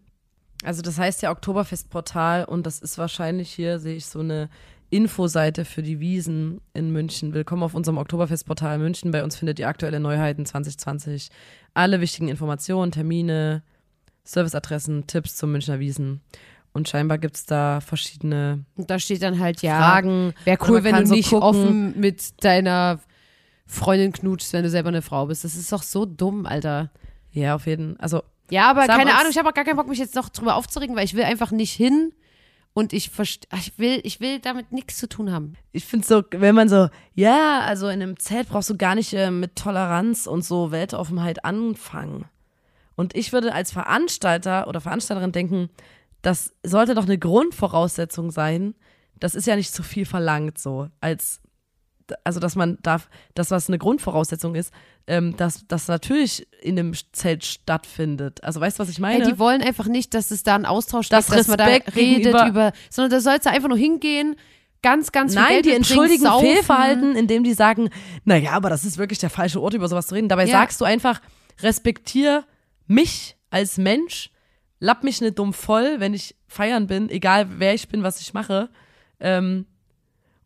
also das heißt ja Oktoberfestportal und das ist wahrscheinlich hier, sehe ich so eine Infoseite für die Wiesen in München. Willkommen auf unserem Oktoberfestportal München. Bei uns findet ihr aktuelle Neuheiten 2020. Alle wichtigen Informationen, Termine, Serviceadressen, Tipps zum Münchner Wiesen. Und scheinbar gibt es da verschiedene Und da steht dann halt, ja, Fragen. wäre cool, wenn du so nicht gucken. offen mit deiner Freundin knutschst, wenn du selber eine Frau bist. Das ist doch so dumm, Alter. Ja, auf jeden Also Ja, aber keine Ahnung, ich habe auch gar keinen Bock, mich jetzt noch drüber aufzuregen, weil ich will einfach nicht hin und ich ich will, ich will damit nichts zu tun haben. ich finde so, wenn man so, ja, also in einem Zelt brauchst du gar nicht äh, mit Toleranz und so Weltoffenheit anfangen. Und ich würde als Veranstalter oder Veranstalterin denken, das sollte doch eine Grundvoraussetzung sein. Das ist ja nicht zu viel verlangt so, als also dass man darf, das was eine Grundvoraussetzung ist, ähm, dass das natürlich in einem Zelt stattfindet. Also weißt du, was ich meine? Ey, die wollen einfach nicht, dass es da einen Austausch Das gibt, dass man da redet über, sondern da sollst du einfach nur hingehen, ganz, ganz viel Nein, Geld die entschuldigen saufen. Fehlverhalten, indem die sagen, naja, aber das ist wirklich der falsche Ort, über sowas zu reden. Dabei Ja. sagst du einfach, respektier mich als Mensch, lapp mich nicht dumm voll, wenn ich feiern bin, egal wer ich bin, was ich mache. Ähm,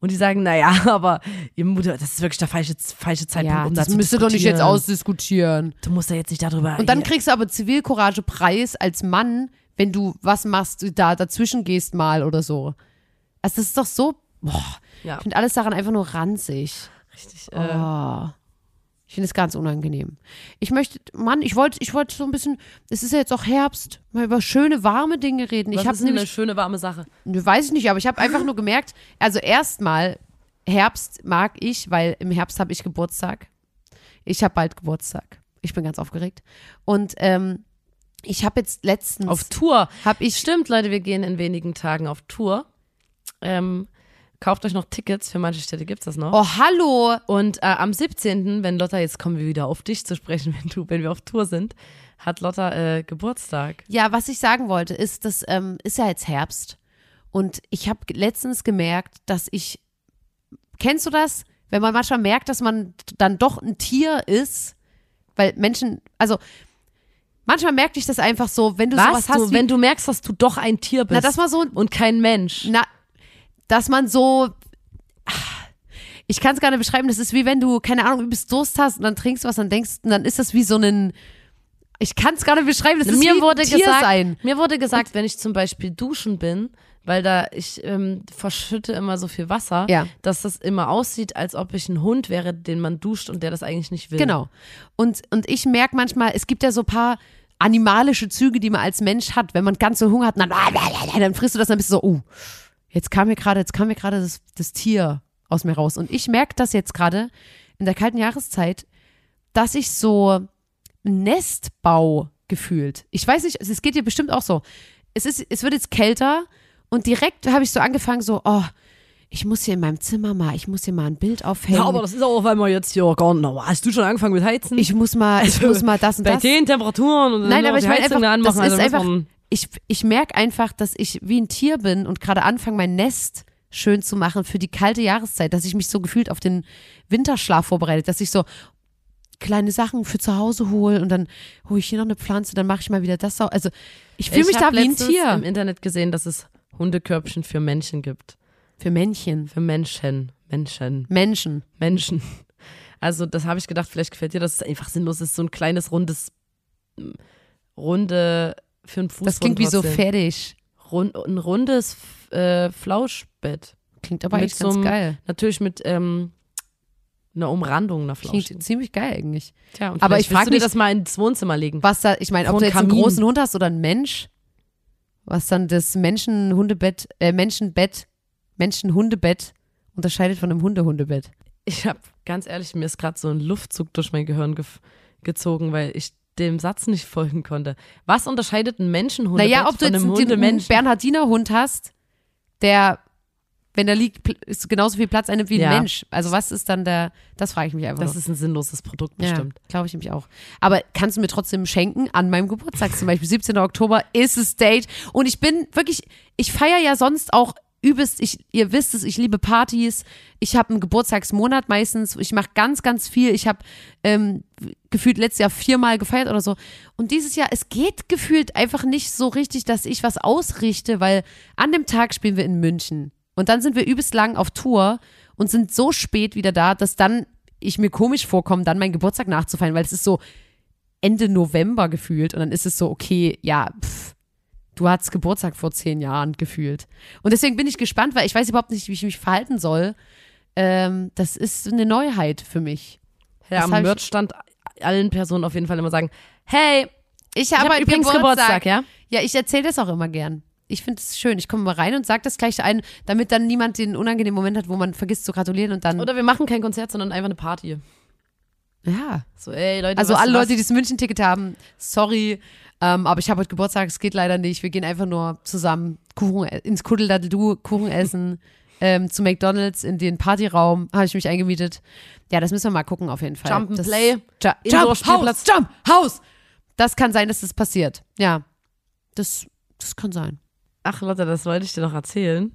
und die sagen, naja, aber ihr Mutter, das ist wirklich der falsche, falsche Zeitpunkt, Ja, um das da zu müsst ihr doch nicht jetzt diskutieren. ausdiskutieren. Du musst ja jetzt nicht darüber. Und dann hier- kriegst du aber Zivilcourage-Preis als Mann, wenn du was machst, da dazwischen gehst mal oder so. Also das ist doch so, boah, Ja. ich finde alles daran einfach nur ranzig. richtig. Oh. Äh, Ich finde es ganz unangenehm. Ich möchte, Mann, ich wollte ich wollte so ein bisschen, es ist ja jetzt auch Herbst, mal über schöne, warme Dinge reden. was ich habe ist denn eine nämlich, schöne warme Sache? ne, weiß ich nicht, aber ich habe einfach nur gemerkt, also erstmal, Herbst mag ich, weil im Herbst habe ich Geburtstag. Ich habe bald Geburtstag. Ich bin ganz aufgeregt. Und ähm, ich habe jetzt letztens, Auf Tour. habe ich, Stimmt, Leute, wir gehen in wenigen Tagen auf Tour. Ähm, kauft euch noch Tickets, für manche Städte gibt's das noch. oh hallo, Und äh, am 17., wenn Lotta, jetzt kommen wir wieder auf dich zu sprechen, wenn du, wenn wir auf Tour sind, hat Lotta äh, Geburtstag. Ja, was ich sagen wollte, ist, das ähm, ist ja jetzt Herbst. Und ich habe letztens gemerkt, dass ich, kennst du das? Wenn man manchmal merkt, dass man dann doch ein Tier ist, weil Menschen, also manchmal merke ich das einfach so, wenn du Was? sowas hast, du, wie, wenn du merkst, dass du doch ein Tier bist na, dass man so, und kein Mensch. na, dass man so, ich kann es gar nicht beschreiben, das ist wie wenn du, keine Ahnung, übelst Durst hast und dann trinkst was und denkst, und dann ist das wie so ein, ich kann es gar nicht beschreiben, das ist mir wie wurde Tier gesagt, sein. Mir wurde gesagt, wenn ich zum Beispiel duschen bin, weil da ich ähm, verschütte immer so viel Wasser, Ja. dass das immer aussieht, als ob ich ein Hund wäre, den man duscht und der das eigentlich nicht will. Genau. Und, und ich merke manchmal, es gibt ja so ein paar animalische Züge, die man als Mensch hat. Wenn man ganz so Hunger hat, dann, dann frisst du das, dann bist du so, oh, jetzt kam mir gerade, jetzt kam mir gerade das, das Tier aus mir raus. Und ich merke das jetzt gerade in der kalten Jahreszeit, dass ich so Nestbaugefühle gefühlt. Ich weiß nicht, es geht dir bestimmt auch so. Es ist, es wird jetzt kälter und direkt habe ich so angefangen, so, oh, ich muss hier in meinem Zimmer mal, ich muss hier mal ein Bild aufhängen. Ja, aber das ist auch, weil wir jetzt hier gar nicht. Hast du schon angefangen mit Heizen? ich muss mal, ich muss mal das und Bei das. den Temperaturen und dann Nein, aber ich meine Heizung einfach, da das anmachen, ist also einfach, man- ich, ich merke einfach, dass ich wie ein Tier bin und gerade anfange, mein Nest schön zu machen für die kalte Jahreszeit, dass ich mich so gefühlt auf den Winterschlaf vorbereitet, dass ich so kleine Sachen für zu Hause hole und dann hole ich hier noch eine Pflanze, dann mache ich mal wieder das. Also ich fühle mich Ich da wie ein Tier. im Internet gesehen, dass es Hundekörbchen für Menschen gibt. Für Männchen. Für Menschen. Menschen. Menschen. Menschen. Also, das habe ich gedacht, vielleicht gefällt dir das. ist einfach sinnlos. Es ist so ein kleines, rundes, runde, für einen Fuß. Das klingt wie so fertig. Rund, ein rundes äh, Flauschbett. Klingt aber Mit eigentlich ganz so einem- geil. Natürlich mit ähm, einer Umrandung einer Flausch. Klingt ziemlich geil eigentlich. Tja, aber ich willst frag du dir mich- das mal ins Wohnzimmer legen. Was da, ich meine, ob du jetzt einen großen Hund hast oder einen Mensch, was dann das Menschen-Hundebett, äh, Menschenbett, Menschen-Hundebett unterscheidet von einem Hunde-Hundebett. Ich habe, ganz ehrlich, mir ist gerade so ein Luftzug durch mein Gehirn gef- gezogen, weil ich dem Satz nicht folgen konnte. Was unterscheidet ein Menschenhundebett Naja, ob du jetzt einen, einen? Bernhardiner Hund hast, der, wenn er liegt, ist genauso viel Platz einnimmt wie ein Ja. Mensch. Also was ist dann der, das frage ich mich einfach. Das ist ein sinnloses Produkt ja, bestimmt. glaube ich nämlich auch. Aber kannst du mir trotzdem schenken an meinem Geburtstag zum Beispiel, 17. Oktober ist es Date und ich bin wirklich, ich feiere ja sonst auch übelst, ich, ihr wisst es, ich liebe Partys, ich habe einen Geburtstagsmonat meistens, ich mache ganz, ganz viel, ich habe ähm, gefühlt letztes Jahr viermal gefeiert oder so und dieses Jahr, es geht gefühlt einfach nicht so richtig, dass ich was ausrichte, weil an dem Tag spielen wir in München und dann sind wir übelst lang auf Tour und sind so spät wieder da, dass dann ich mir komisch vorkomme, dann meinen Geburtstag nachzufeiern, weil es ist so Ende November gefühlt und dann ist es so, okay, ja, pff, du hattest Geburtstag vor zehn Jahren gefühlt. Und deswegen bin ich gespannt, weil ich weiß überhaupt nicht, wie ich mich verhalten soll. Ähm, das ist eine Neuheit für mich. Ja, am Merchstand allen Personen auf jeden Fall immer sagen, hey, Ich ich habe habe übrigens Geburtstag, ja? Ja, ich erzähle das auch immer gern. Ich finde es schön. Ich komme mal rein und sage das gleich ein, damit dann niemand den unangenehmen Moment hat, wo man vergisst zu gratulieren und dann. Oder wir machen kein Konzert, sondern einfach eine Party. ja. So, ey, Leute, Also alle Leute, die das München-Ticket haben, sorry, ähm, aber ich habe heute Geburtstag, es geht leider nicht. Wir gehen einfach nur zusammen Kuchen ins Kuddeldaddeldu, Kuchen essen, ähm, zu McDonalds in den Partyraum, habe ich mich eingemietet. Ja, das müssen wir mal gucken auf jeden Fall. Jump and das, Play, Ju Jump. Haus, Jump, Haus. Das kann sein, dass das passiert. Ja, das, das kann sein. Ach, Lotte, das wollte ich dir noch erzählen.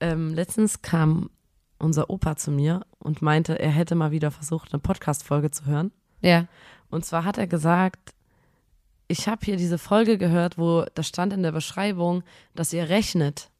Ähm, letztens kam unser Opa zu mir und meinte, er hätte mal wieder versucht, eine Podcast-Folge zu hören. Ja. Und zwar hat er gesagt, ich habe hier diese Folge gehört, wo da stand in der Beschreibung, dass ihr rechnet.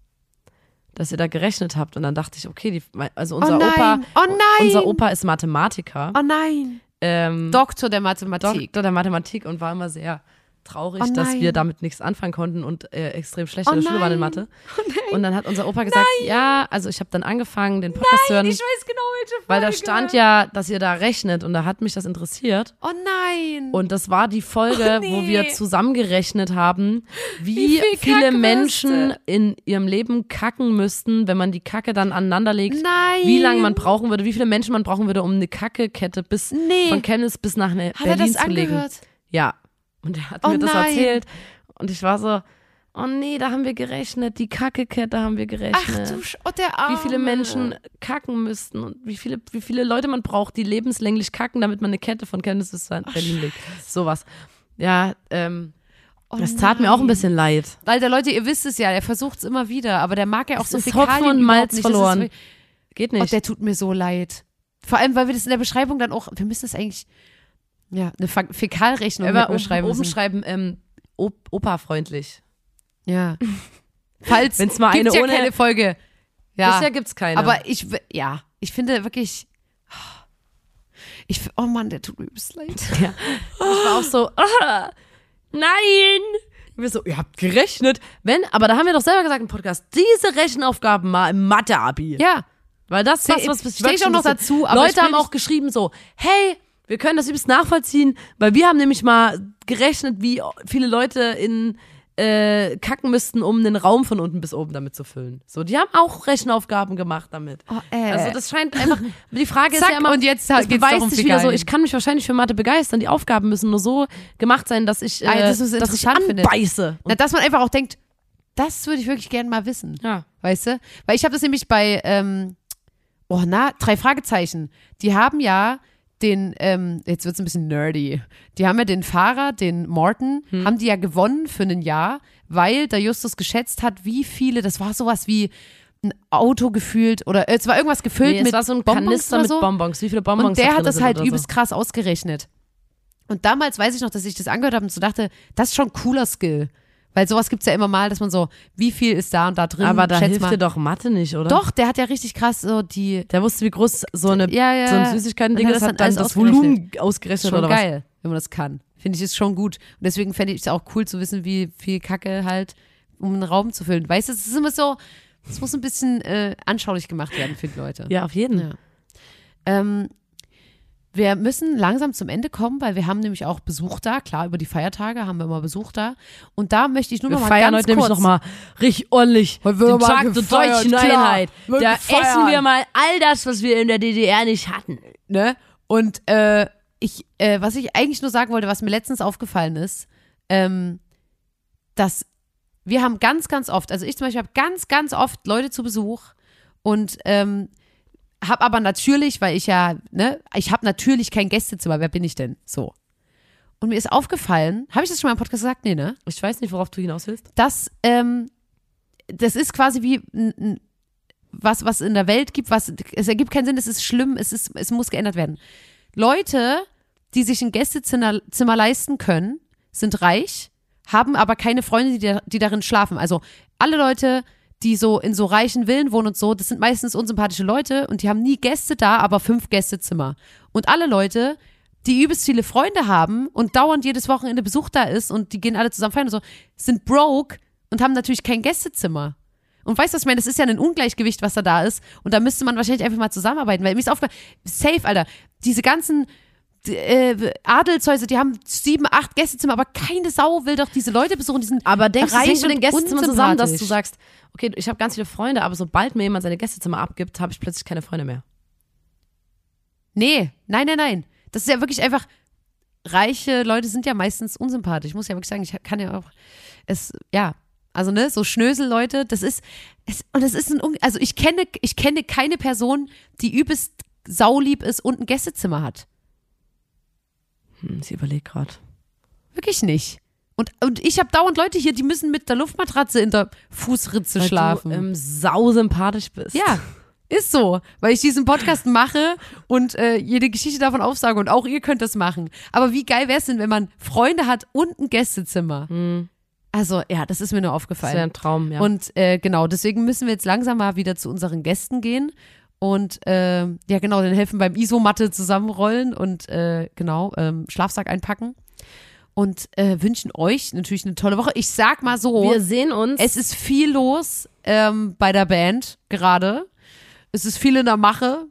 Dass ihr da gerechnet habt. Und dann dachte ich, okay, die, also unser oh Opa, oh nein, unser Opa ist Mathematiker. oh nein. Ähm, Doktor der Mathematik. Doktor der Mathematik und war immer sehr traurig, Oh dass nein. wir damit nichts anfangen konnten und äh, extrem schlecht Oh in der Schule waren in nein. Mathe. Und dann hat unser Opa gesagt, ja, also ich habe dann angefangen, den Podcast zu hören, weiß genau, welche Folge. weil da stand ja, dass ihr da rechnet und da hat mich das interessiert. Oh nein. Und das war die Folge, Oh, wo nee. wir zusammengerechnet haben, wie, Wie viel viele. Menschen in ihrem Leben kacken müssten, wenn man die Kacke dann aneinander legt. Nein. Wie lange man brauchen würde, wie viele Menschen man brauchen würde, um eine Kackekette bis Nee. von Chemnitz bis nach ne Hat er Berlin das zu legen. angehört? Ja. Und er hat Oh mir das nein. erzählt. Und ich war so, oh nee, da haben wir gerechnet, die Kackekette haben wir Ach gerechnet. du Sch oh, der Arme. wie viele Menschen kacken müssten und wie viele, wie viele Leute man braucht, die lebenslänglich kacken, damit man eine Kette von Chemnitz bis nach Berlin legt. Sowas. Ja, ähm, Oh das tat mir auch ein nein. bisschen leid. Alter, Leute, ihr wisst es ja, er versucht es immer wieder, aber der mag ja auch Es so ist Fäkalien Hopfen und Malz ist verloren. wirklich- Geht Oh, nicht. der tut mir so leid. Vor allem, weil wir das in der Beschreibung dann auch, wir müssen das eigentlich, ja, eine Fä- Fäkalrechnung wir oben, schreiben oben schreiben, ähm, op Opa-freundlich. Ja. Falls, Wenn's mal gibt's eine ja ohne- keine Folge. Ja, Bisher gibt's keine. aber ich, ja, ich finde wirklich, ich, oh Mann, der tut mir übelst leid. Ja. Ich war auch so, ah, nein. Wir so, ihr habt gerechnet. Wenn, aber da haben wir doch selber gesagt im Podcast, diese Rechenaufgaben mal im Mathe-Abi. Ja, Weil das ist was, was mich steh ich auch noch dazu, Leute haben auch geschrieben so, hey, wir können das übelst nachvollziehen, weil wir haben nämlich mal gerechnet, wie viele Leute in äh, kacken müssten, um einen Raum von unten bis oben damit zu füllen. So, die haben auch Rechenaufgaben gemacht damit. Oh, äh. Also das scheint einfach. Die Frage Zack, ist ja immer, und jetzt geht's beweist sich wieder so. Ich kann mich wahrscheinlich für Mathe begeistern. Die Aufgaben müssen nur so gemacht sein, dass ich, äh, Ah, das ist dass ich anbeiße. Na, dass man einfach auch denkt, das würde ich wirklich gerne mal wissen. ja. Weißt du? Weil ich habe das nämlich bei, ähm, oh na, drei Fragezeichen. Die haben ja den, ähm, jetzt wird es ein bisschen nerdy. Die haben ja den Fahrer, den Morton, Hm. haben die ja gewonnen für ein Jahr, weil der Justus geschätzt hat, wie viele, das war sowas wie ein Auto gefühlt oder äh, es war irgendwas gefüllt Nee, es mit war so ein Bonbons Kanister oder mit so. Bonbons. Wie viele Bonbons Und der da hat das halt übelst krass ausgerechnet. Und damals weiß ich noch, dass ich das angehört habe und so dachte, das ist schon ein cooler Skill. Weil sowas gibt's ja immer mal, dass man so, wie viel ist da und da drin? Aber da schätz hilft mal. dir doch Mathe nicht, oder? Doch, der hat ja richtig krass so die. Der wusste, wie groß so eine Ja, ja. so ein Süßigkeiten-Ding ist, das hat dann dann das Volumen ausgerechnet Schon oder geil, wenn man das kann. Finde ich ist schon gut. Und deswegen fände ich es auch cool zu wissen, wie viel Kacke halt, um einen Raum zu füllen. Weißt du, es ist immer so, es muss ein bisschen äh, anschaulich gemacht werden für die Leute. was. Ja, auf jeden. Ja. Ähm, wir müssen langsam zum Ende kommen, weil wir haben nämlich auch Besuch da. Klar, über die Feiertage haben wir immer Besuch da. Und da möchte ich nur Wir noch mal feiern ganz heute nämlich kurz, nochmal richtig ordentlich den mal Tag der gefeiert, deutschen klar. Einheit. Da essen wir mal all das, was wir in der DDR nicht hatten. ne? Und äh, ich, äh, was ich eigentlich nur sagen wollte, was mir letztens aufgefallen ist, ähm, dass wir haben ganz, ganz oft, also ich zum Beispiel habe ganz, ganz oft Leute zu Besuch und ähm, habe aber natürlich, weil ich ja, ne, ich habe natürlich kein Gästezimmer, wer bin ich denn? So. Und mir ist aufgefallen, habe ich das schon mal im Podcast gesagt? Nee, ne? Ich weiß nicht, worauf du hinaus willst. dass ähm, das ist quasi wie was, was in der Welt gibt, was es ergibt keinen Sinn, es ist schlimm, es ist, es muss geändert werden. Leute, die sich ein Gästezimmer Zimmer leisten können, sind reich, haben aber keine Freunde, die, da, die darin schlafen. Also alle Leute, die so in so reichen Villen wohnen und so, das sind meistens unsympathische Leute und die haben nie Gäste da, aber fünf Gästezimmer. Und alle Leute, die übelst viele Freunde haben und dauernd jedes Wochenende Besuch da ist und die gehen alle zusammen feiern und so, sind broke und haben natürlich kein Gästezimmer. Und weißt du, was ich meine? Das ist ja ein Ungleichgewicht, was da da ist. Und da müsste man wahrscheinlich einfach mal zusammenarbeiten, weil mir ist aufgefallen, safe, Alter, diese ganzen äh, Adelshäuser, die haben sieben, acht Gästezimmer, aber keine Sau will doch diese Leute besuchen, die sind Aber denkst du, reich das hängt mit den Gästezimmern zusammen, dass du sagst, okay, ich habe ganz viele Freunde, aber sobald mir jemand seine Gästezimmer abgibt, habe ich plötzlich keine Freunde mehr. Nee, nein, nein, nein. Das ist ja wirklich einfach. Reiche Leute sind ja meistens unsympathisch. Ich muss ja wirklich sagen, ich kann ja auch. Es, ja. Also, ne, so Schnösel-Leute, das ist. Es, und das ist ein. Un- Also, ich kenne, ich kenne keine Person, die übelst saulieb ist und ein Gästezimmer hat. Hm, ich überlege gerade. Wirklich nicht. Und, und ich habe dauernd Leute hier, die müssen mit der Luftmatratze in der Fußritze Weil schlafen. du ähm, sau sympathisch bist. Ja, ist so, weil ich diesen Podcast mache und äh, jede Geschichte davon aufsage und auch ihr könnt das machen. Aber wie geil wäre es denn, wenn man Freunde hat und ein Gästezimmer? Also ja, das ist mir nur Das aufgefallen. wäre ein Traum, ja. Und äh, genau, deswegen müssen wir jetzt langsam mal wieder zu unseren Gästen gehen und äh, ja genau, den helfen beim Isomatte zusammenrollen und äh, genau ähm, Schlafsack einpacken und äh, wünschen euch natürlich eine tolle Woche. Ich sag mal so, wir sehen uns. es ist viel los ähm, bei der Band gerade. Es ist viel in der Mache.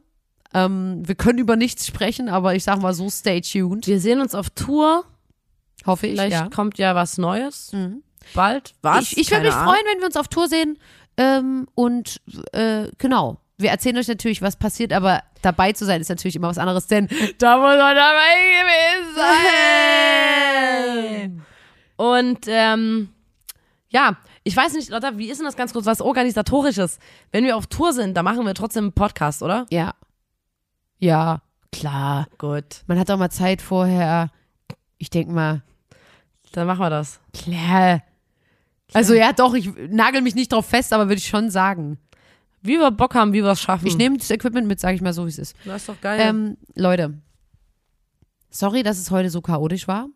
Ähm, wir können über nichts sprechen, aber ich sag mal so, stay tuned. wir sehen uns auf Tour. Hoffe ich. Vielleicht Ja. kommt ja was Neues. Mhm. Bald. Was? Ich, ich würde mich Ahnung. freuen, wenn wir uns auf Tour sehen. Ähm, und äh, genau. Wir erzählen euch natürlich, was passiert, aber dabei zu sein ist natürlich immer was anderes, denn da muss man dabei gewesen sein. Und ähm, ja, ich weiß nicht, Lotta, wie ist denn das ganz kurz, was organisatorisches? Wenn wir auf Tour sind, da machen wir trotzdem einen Podcast, oder? Ja. Ja, klar. Gut. Man hat auch mal Zeit vorher. Ich denke mal, Dann machen wir das. Klar. Also ja, doch, ich nagel mich nicht drauf fest, aber würde ich schon sagen. Wie wir Bock haben, wie wir es schaffen. Ich nehme das Equipment mit, sage ich mal so, wie es ist. Das ist doch geil. Ähm, Leute, sorry, dass es heute so chaotisch war.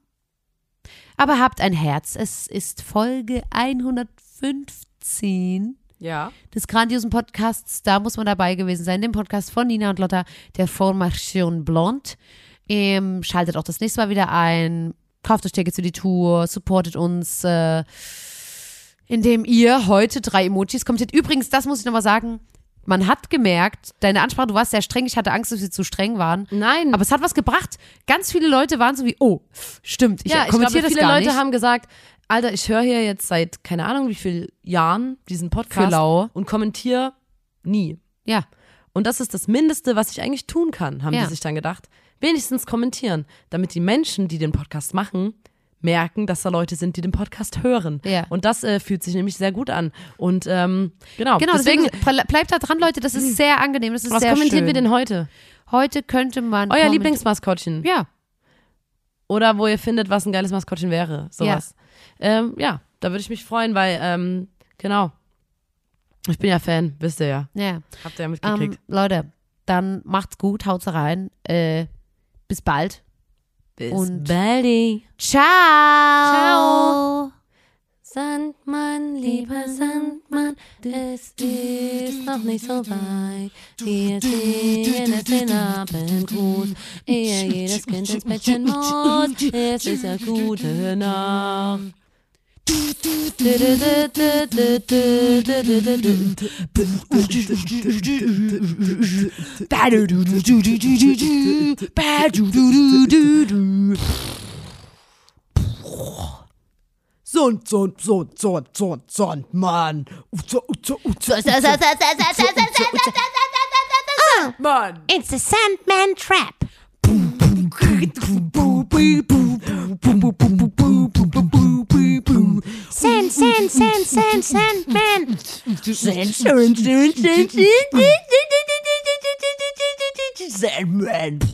Aber habt ein Herz. Es ist Folge 115 ja. des grandiosen Podcasts. Da muss man dabei gewesen sein. Dem Podcast von Nina und Lotta, der Formation Blond. Ähm, schaltet auch das nächste Mal wieder ein. Kauft euch Tickets für die Tour. Supportet uns. Äh, indem ihr heute drei Emojis kommentiert. Übrigens, das muss ich nochmal sagen. Man hat gemerkt, deine Ansprache, du warst sehr streng. Ich hatte Angst, dass wir zu streng waren. Nein. Aber es hat was gebracht. Ganz viele Leute waren so wie, oh, stimmt, ich ja, ich kommentiere glaube, das viele gar Leute nicht. haben gesagt, Alter, ich höre hier jetzt seit keine Ahnung wie viel Jahren diesen Podcast Für und kommentiere nie. Ja. Und das ist das Mindeste, was ich eigentlich tun kann, haben Ja. die sich dann gedacht. Wenigstens kommentieren, damit die Menschen, die den Podcast machen, merken, dass da Leute sind, die den Podcast hören. Ja. Und das äh, fühlt sich nämlich sehr gut an. Und ähm, genau, Genau, deswegen, deswegen, ble- bleibt da dran, Leute. Das ist sehr angenehm. Das ist was sehr kommentieren schön. wir denn heute? Heute könnte man. Euer Lieblingsmaskottchen. Ja. Oder wo ihr findet, was ein geiles Maskottchen wäre. Sowas. Ja, ähm, ja da würde ich mich freuen, weil, ähm, genau. Ich bin ja Fan, wisst ihr ja. Ja. Habt ihr ja Ähm, mitgekriegt. Leute, dann macht's gut, haut's rein. Äh, bis bald. Bis und- baldi. Ciao. Ciao. Sandmann, lieber Sandmann, es ist noch nicht so weit. Wir singen es den Abendgruß, ehe jedes Kind ins Bettchen muss. Es ist ja gute Nacht. It's a Sandman trap. Sand, sand, sand, sand. Sand, Sand, Sand, Sand, Sand, Sand, Sand, Sand, Sand, Sand, Sand, Sand,